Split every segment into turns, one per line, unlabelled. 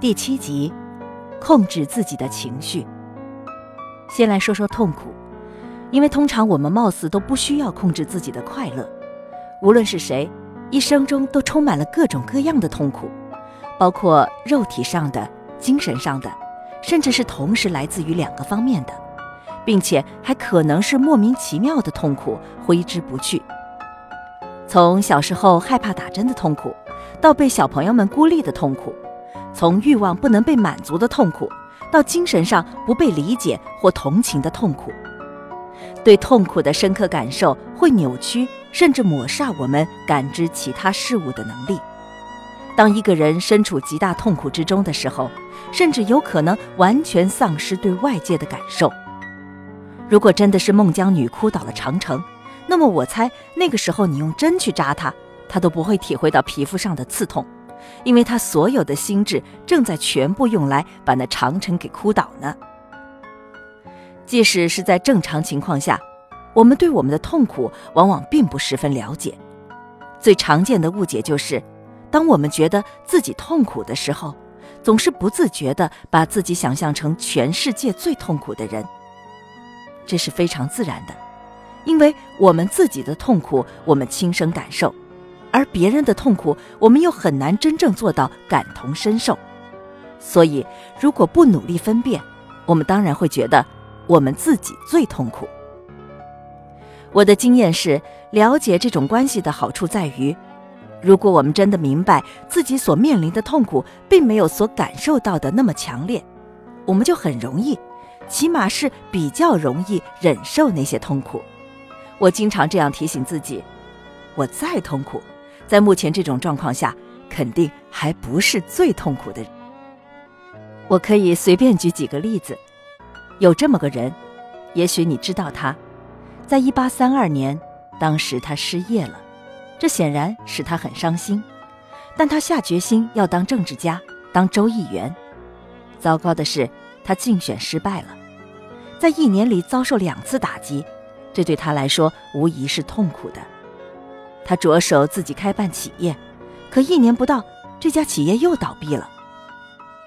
第七集，控制自己的情绪。先来说说痛苦，因为通常我们貌似都不需要控制自己的快乐。无论是谁，一生中都充满了各种各样的痛苦，包括肉体上的、精神上的，甚至是同时来自于两个方面的，并且还可能是莫名其妙的痛苦，挥之不去。从小时候害怕打针的痛苦，到被小朋友们孤立的痛苦。从欲望不能被满足的痛苦，到精神上不被理解或同情的痛苦，对痛苦的深刻感受会扭曲甚至抹杀我们感知其他事物的能力。当一个人身处极大痛苦之中的时候，甚至有可能完全丧失对外界的感受。如果真的是孟姜女哭倒了长城，那么我猜那个时候你用针去扎她，她都不会体会到皮肤上的刺痛。因为他所有的心智正在全部用来把那长城给哭倒呢。即使是在正常情况下，我们对我们的痛苦往往并不十分了解。最常见的误解就是，当我们觉得自己痛苦的时候，总是不自觉地把自己想象成全世界最痛苦的人。这是非常自然的，因为我们自己的痛苦，我们亲身感受。而别人的痛苦，我们又很难真正做到感同身受，所以如果不努力分辨，我们当然会觉得我们自己最痛苦。我的经验是，了解这种关系的好处在于，如果我们真的明白自己所面临的痛苦并没有所感受到的那么强烈，我们就很容易，起码是比较容易忍受那些痛苦。我经常这样提醒自己：我再痛苦。在目前这种状况下，肯定还不是最痛苦的。我可以随便举几个例子。有这么个人，也许你知道他，在一八三二年，当时他失业了，这显然使他很伤心。但他下决心要当政治家，当州议员。糟糕的是，他竞选失败了，在一年里遭受两次打击，这对他来说无疑是痛苦的。他着手自己开办企业，可一年不到，这家企业又倒闭了。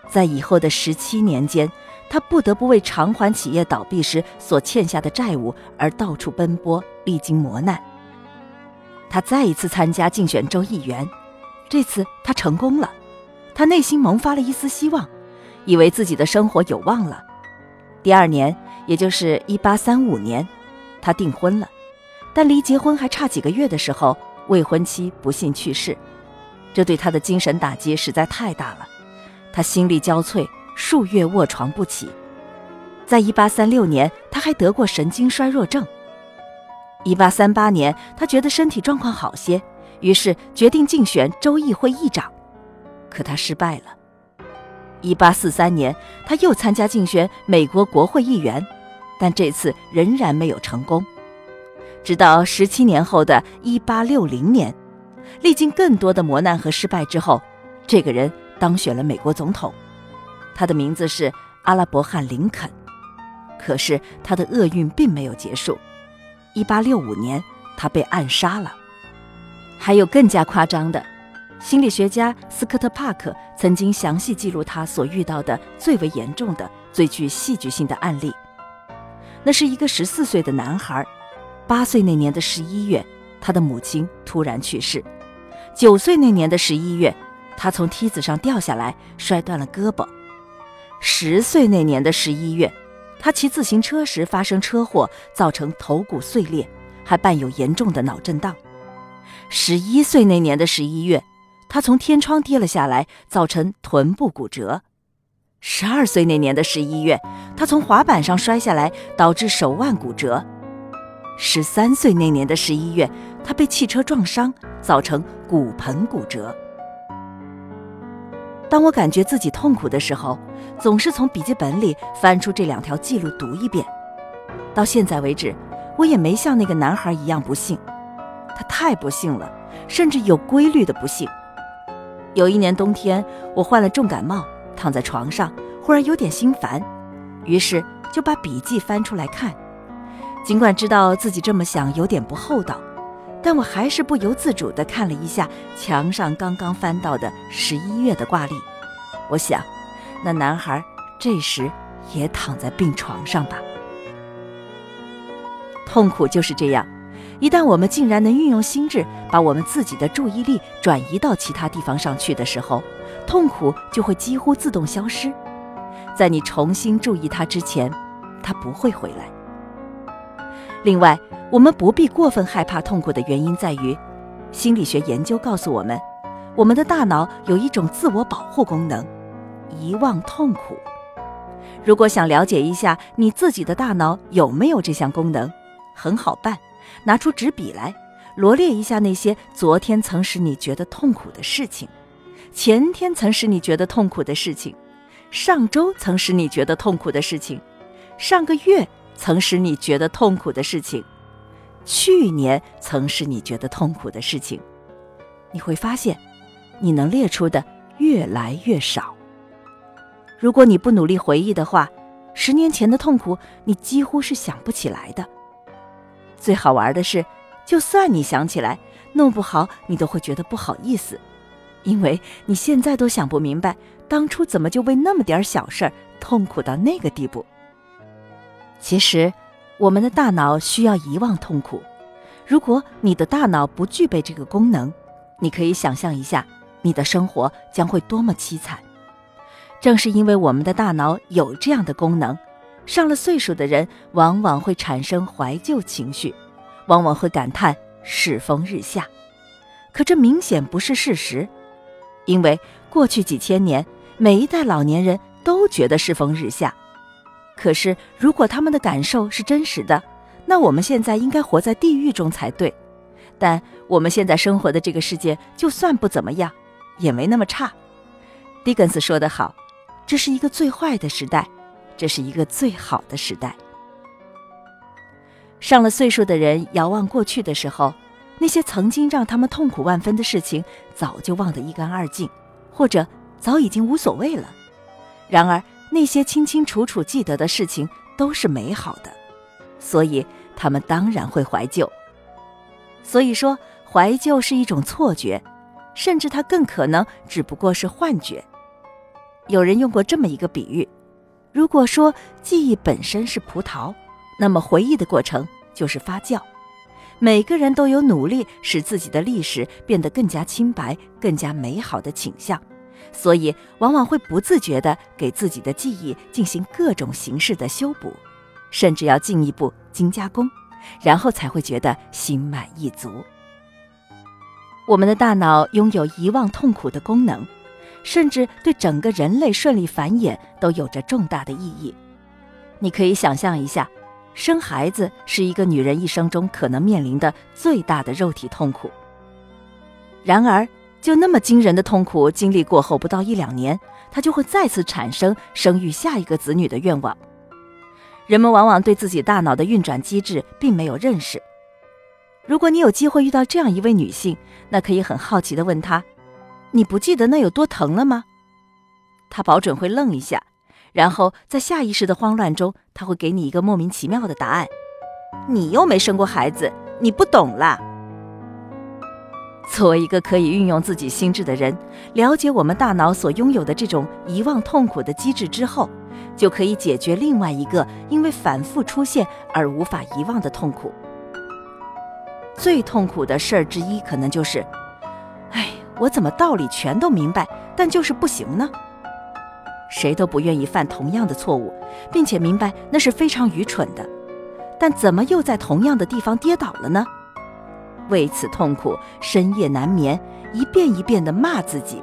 在以后的十七年间，他不得不为偿还企业倒闭时所欠下的债务而到处奔波，历经磨难。他再一次参加竞选州议员，这次他成功了，他内心萌发了一丝希望，以为自己的生活有望了。第二年，也就是一八三五年，他订婚了。但离结婚还差几个月的时候，未婚妻不幸去世，这对他的精神打击实在太大了，他心力交瘁，数月卧床不起。在一八三六年，他还得过神经衰弱症。一八三八年，他觉得身体状况好些，于是决定竞选州议会议长，可他失败了。一八四三年，他又参加竞选美国国会议员，但这次仍然没有成功。直到十七年后的一八六零年，历经更多的磨难和失败之后，这个人当选了美国总统。他的名字是阿拉伯汉·林肯。可是他的厄运并没有结束。一八六五年，他被暗杀了。还有更加夸张的，心理学家斯科特·帕克曾经详细记录他所遇到的最为严重的、最具戏剧性的案例。那是一个十四岁的男孩。八岁那年的十一月，他的母亲突然去世。九岁那年的十一月，他从梯子上掉下来，摔断了胳膊。十岁那年的十一月，他骑自行车时发生车祸，造成头骨碎裂，还伴有严重的脑震荡。十一岁那年的十一月，他从天窗跌了下来，造成臀部骨折。十二岁那年的十一月，他从滑板上摔下来，导致手腕骨折。十三岁那年的十一月，他被汽车撞伤，造成骨盆骨折。当我感觉自己痛苦的时候，总是从笔记本里翻出这两条记录读一遍。到现在为止，我也没像那个男孩一样不幸，他太不幸了，甚至有规律的不幸。有一年冬天，我患了重感冒，躺在床上，忽然有点心烦，于是就把笔记翻出来看。尽管知道自己这么想有点不厚道，但我还是不由自主地看了一下墙上刚刚翻到的十一月的挂历。我想，那男孩这时也躺在病床上吧。痛苦就是这样，一旦我们竟然能运用心智，把我们自己的注意力转移到其他地方上去的时候，痛苦就会几乎自动消失。在你重新注意它之前，它不会回来。另外，我们不必过分害怕痛苦的原因在于，心理学研究告诉我们，我们的大脑有一种自我保护功能——遗忘痛苦。如果想了解一下你自己的大脑有没有这项功能，很好办，拿出纸笔来，罗列一下那些昨天曾使你觉得痛苦的事情，前天曾使你觉得痛苦的事情。上周曾使你觉得痛苦的事情，上个月曾使你觉得痛苦的事情，去年曾使你觉得痛苦的事情，你会发现，你能列出的越来越少。如果你不努力回忆的话，十年前的痛苦你几乎是想不起来的。最好玩的是，就算你想起来，弄不好你都会觉得不好意思。因为你现在都想不明白，当初怎么就为那么点小事儿痛苦到那个地步。其实，我们的大脑需要遗忘痛苦。如果你的大脑不具备这个功能，你可以想象一下，你的生活将会多么凄惨。正是因为我们的大脑有这样的功能，上了岁数的人往往会产生怀旧情绪，往往会感叹世风日下。可这明显不是事实。因为过去几千年，每一代老年人都觉得世风日下。可是，如果他们的感受是真实的，那我们现在应该活在地狱中才对。但我们现在生活的这个世界，就算不怎么样，也没那么差。狄更斯说得好：“这是一个最坏的时代，这是一个最好的时代。”上了岁数的人遥望过去的时候。那些曾经让他们痛苦万分的事情，早就忘得一干二净，或者早已经无所谓了。然而，那些清清楚楚记得的事情都是美好的，所以他们当然会怀旧。所以说，怀旧是一种错觉，甚至它更可能只不过是幻觉。有人用过这么一个比喻：如果说记忆本身是葡萄，那么回忆的过程就是发酵。每个人都有努力使自己的历史变得更加清白、更加美好的倾向，所以往往会不自觉地给自己的记忆进行各种形式的修补，甚至要进一步精加工，然后才会觉得心满意足。我们的大脑拥有遗忘痛苦的功能，甚至对整个人类顺利繁衍都有着重大的意义。你可以想象一下。生孩子是一个女人一生中可能面临的最大的肉体痛苦。然而，就那么惊人的痛苦经历过后，不到一两年，她就会再次产生生育下一个子女的愿望。人们往往对自己大脑的运转机制并没有认识。如果你有机会遇到这样一位女性，那可以很好奇地问她：“你不记得那有多疼了吗？”她保准会愣一下。然后在下意识的慌乱中，她会给你一个莫名其妙的答案：“你又没生过孩子，你不懂啦。”作为一个可以运用自己心智的人，了解我们大脑所拥有的这种遗忘痛苦的机制之后，就可以解决另外一个因为反复出现而无法遗忘的痛苦。最痛苦的事儿之一，可能就是：“哎，我怎么道理全都明白，但就是不行呢？”谁都不愿意犯同样的错误，并且明白那是非常愚蠢的，但怎么又在同样的地方跌倒了呢？为此痛苦，深夜难眠，一遍一遍地骂自己。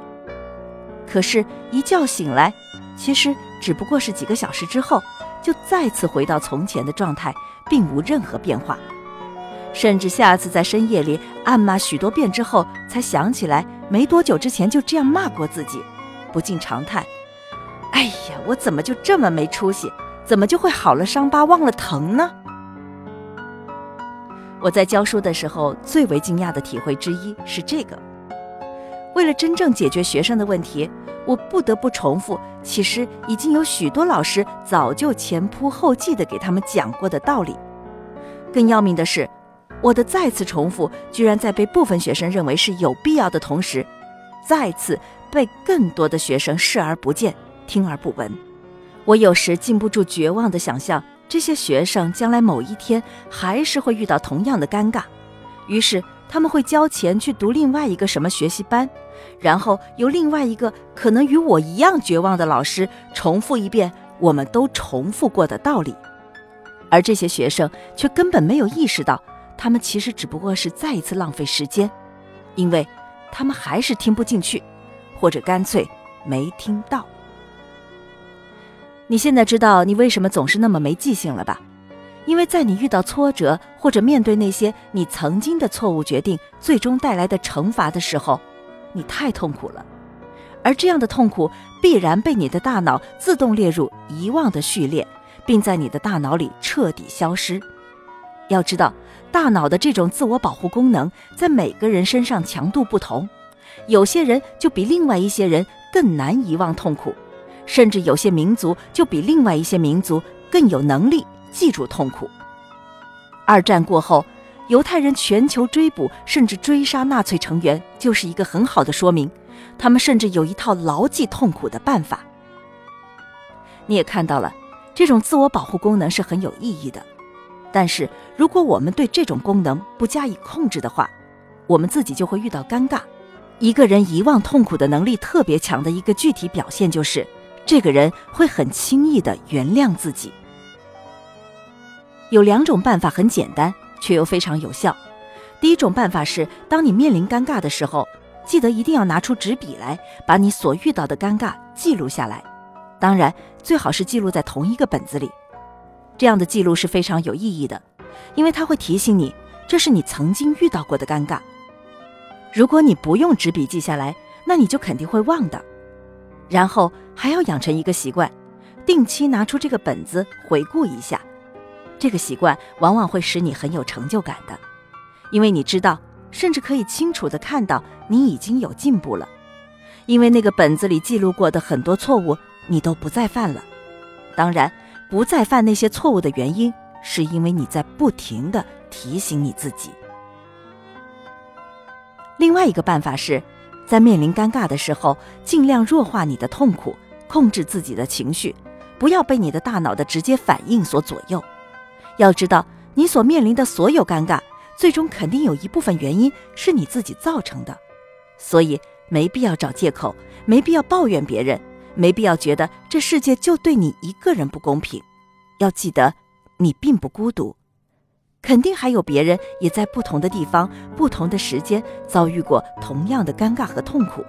可是，一觉醒来，其实只不过是几个小时之后，就再次回到从前的状态，并无任何变化。甚至下次在深夜里暗骂许多遍之后，才想起来没多久之前就这样骂过自己，不禁长叹。哎呀，我怎么就这么没出息？怎么就会好了伤疤忘了疼呢？我在教书的时候，最为惊讶的体会之一是这个：为了真正解决学生的问题，我不得不重复，其实已经有许多老师早就前仆后继地给他们讲过的道理。更要命的是，我的再次重复，居然在被部分学生认为是有必要的同时，再次被更多的学生视而不见。听而不闻。我有时禁不住绝望地想象，这些学生将来某一天还是会遇到同样的尴尬，于是他们会交钱去读另外一个什么学习班，然后由另外一个可能与我一样绝望的老师重复一遍我们都重复过的道理，而这些学生却根本没有意识到，他们其实只不过是再一次浪费时间，因为他们还是听不进去，或者干脆没听到。你现在知道你为什么总是那么没记性了吧？因为在你遇到挫折或者面对那些你曾经的错误决定最终带来的惩罚的时候，你太痛苦了，而这样的痛苦必然被你的大脑自动列入遗忘的序列，并在你的大脑里彻底消失。要知道，大脑的这种自我保护功能在每个人身上强度不同，有些人就比另外一些人更难遗忘痛苦。甚至有些民族就比另外一些民族更有能力记住痛苦。二战过后，犹太人全球追捕甚至追杀纳粹成员，就是一个很好的说明。他们甚至有一套牢记痛苦的办法。你也看到了，这种自我保护功能是很有意义的。但是，如果我们对这种功能不加以控制的话，我们自己就会遇到尴尬。一个人遗忘痛苦的能力特别强的一个具体表现就是。这个人会很轻易的原谅自己。有两种办法很简单，却又非常有效。第一种办法是，当你面临尴尬的时候，记得一定要拿出纸笔来，把你所遇到的尴尬记录下来。当然，最好是记录在同一个本子里。这样的记录是非常有意义的，因为它会提醒你，这是你曾经遇到过的尴尬。如果你不用纸笔记下来，那你就肯定会忘的。然后还要养成一个习惯，定期拿出这个本子回顾一下。这个习惯往往会使你很有成就感的，因为你知道，甚至可以清楚地看到你已经有进步了。因为那个本子里记录过的很多错误，你都不再犯了。当然，不再犯那些错误的原因，是因为你在不停地提醒你自己。另外一个办法是。在面临尴尬的时候，尽量弱化你的痛苦，控制自己的情绪，不要被你的大脑的直接反应所左右。要知道，你所面临的所有尴尬，最终肯定有一部分原因是你自己造成的，所以没必要找借口，没必要抱怨别人，没必要觉得这世界就对你一个人不公平。要记得，你并不孤独。肯定还有别人也在不同的地方、不同的时间遭遇过同样的尴尬和痛苦，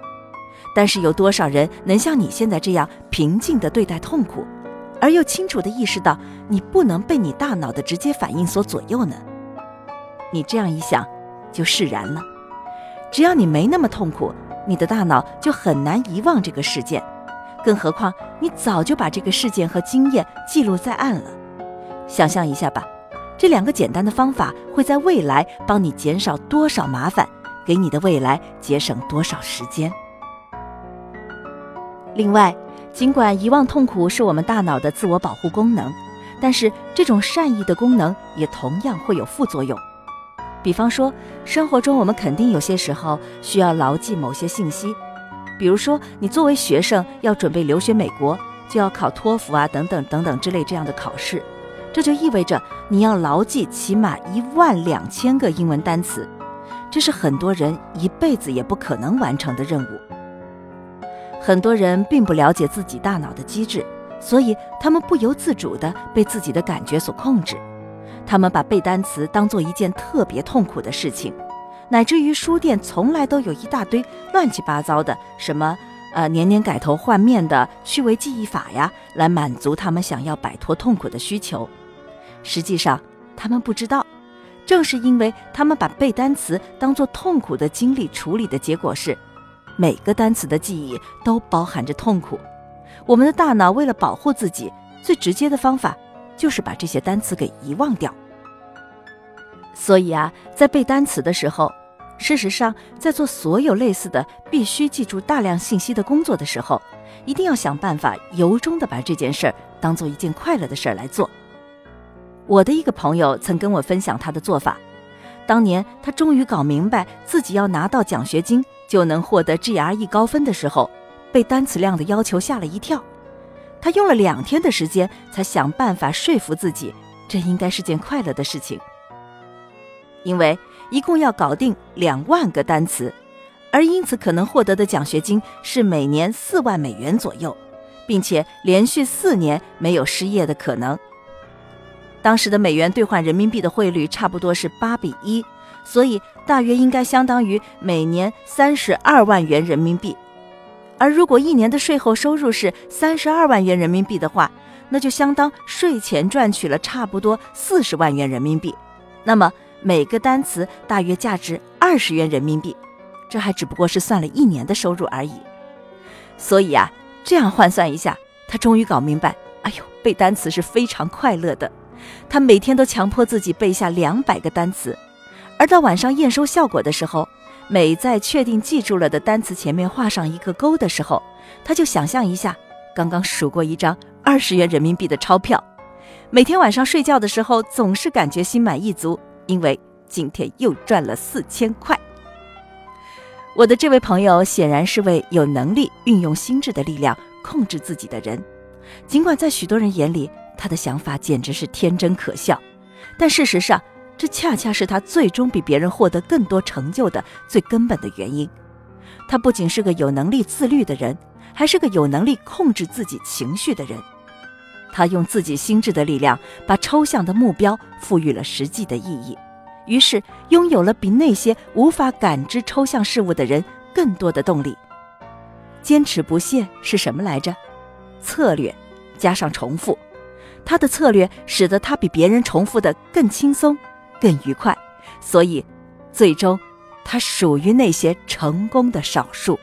但是有多少人能像你现在这样平静地对待痛苦，而又清楚地意识到你不能被你大脑的直接反应所左右呢？你这样一想，就释然了。只要你没那么痛苦，你的大脑就很难遗忘这个事件，更何况你早就把这个事件和经验记录在案了。想象一下吧。这两个简单的方法会在未来帮你减少多少麻烦，给你的未来节省多少时间。另外，尽管遗忘痛苦是我们大脑的自我保护功能，但是这种善意的功能也同样会有副作用。比方说，生活中我们肯定有些时候需要牢记某些信息，比如说你作为学生要准备留学美国，就要考托福啊等等等等之类这样的考试。这就意味着你要牢记起码一万两千个英文单词，这是很多人一辈子也不可能完成的任务。很多人并不了解自己大脑的机制，所以他们不由自主地被自己的感觉所控制。他们把背单词当做一件特别痛苦的事情，乃至于书店从来都有一大堆乱七八糟的什么呃年年改头换面的趣味记忆法呀，来满足他们想要摆脱痛苦的需求。实际上，他们不知道，正是因为他们把背单词当做痛苦的经历处理的结果是，每个单词的记忆都包含着痛苦。我们的大脑为了保护自己，最直接的方法就是把这些单词给遗忘掉。所以啊，在背单词的时候，事实上在做所有类似的必须记住大量信息的工作的时候，一定要想办法由衷的把这件事儿当做一件快乐的事儿来做。我的一个朋友曾跟我分享他的做法。当年他终于搞明白自己要拿到奖学金就能获得 GRE 高分的时候，被单词量的要求吓了一跳。他用了两天的时间才想办法说服自己，这应该是件快乐的事情。因为一共要搞定两万个单词，而因此可能获得的奖学金是每年四万美元左右，并且连续四年没有失业的可能。当时的美元兑换人民币的汇率差不多是八比一，所以大约应该相当于每年三十二万元人民币。而如果一年的税后收入是三十二万元人民币的话，那就相当税前赚取了差不多四十万元人民币。那么每个单词大约价值二十元人民币，这还只不过是算了一年的收入而已。所以啊，这样换算一下，他终于搞明白，哎呦，背单词是非常快乐的。他每天都强迫自己背下两百个单词，而到晚上验收效果的时候，每在确定记住了的单词前面画上一个勾的时候，他就想象一下刚刚数过一张二十元人民币的钞票。每天晚上睡觉的时候，总是感觉心满意足，因为今天又赚了四千块。我的这位朋友显然是位有能力运用心智的力量控制自己的人，尽管在许多人眼里，他的想法简直是天真可笑，但事实上，这恰恰是他最终比别人获得更多成就的最根本的原因。他不仅是个有能力自律的人，还是个有能力控制自己情绪的人。他用自己心智的力量，把抽象的目标赋予了实际的意义，于是拥有了比那些无法感知抽象事物的人更多的动力。坚持不懈是什么来着？策略加上重复。他的策略使得他比别人重复的更轻松、更愉快，所以，最终，他属于那些成功的少数。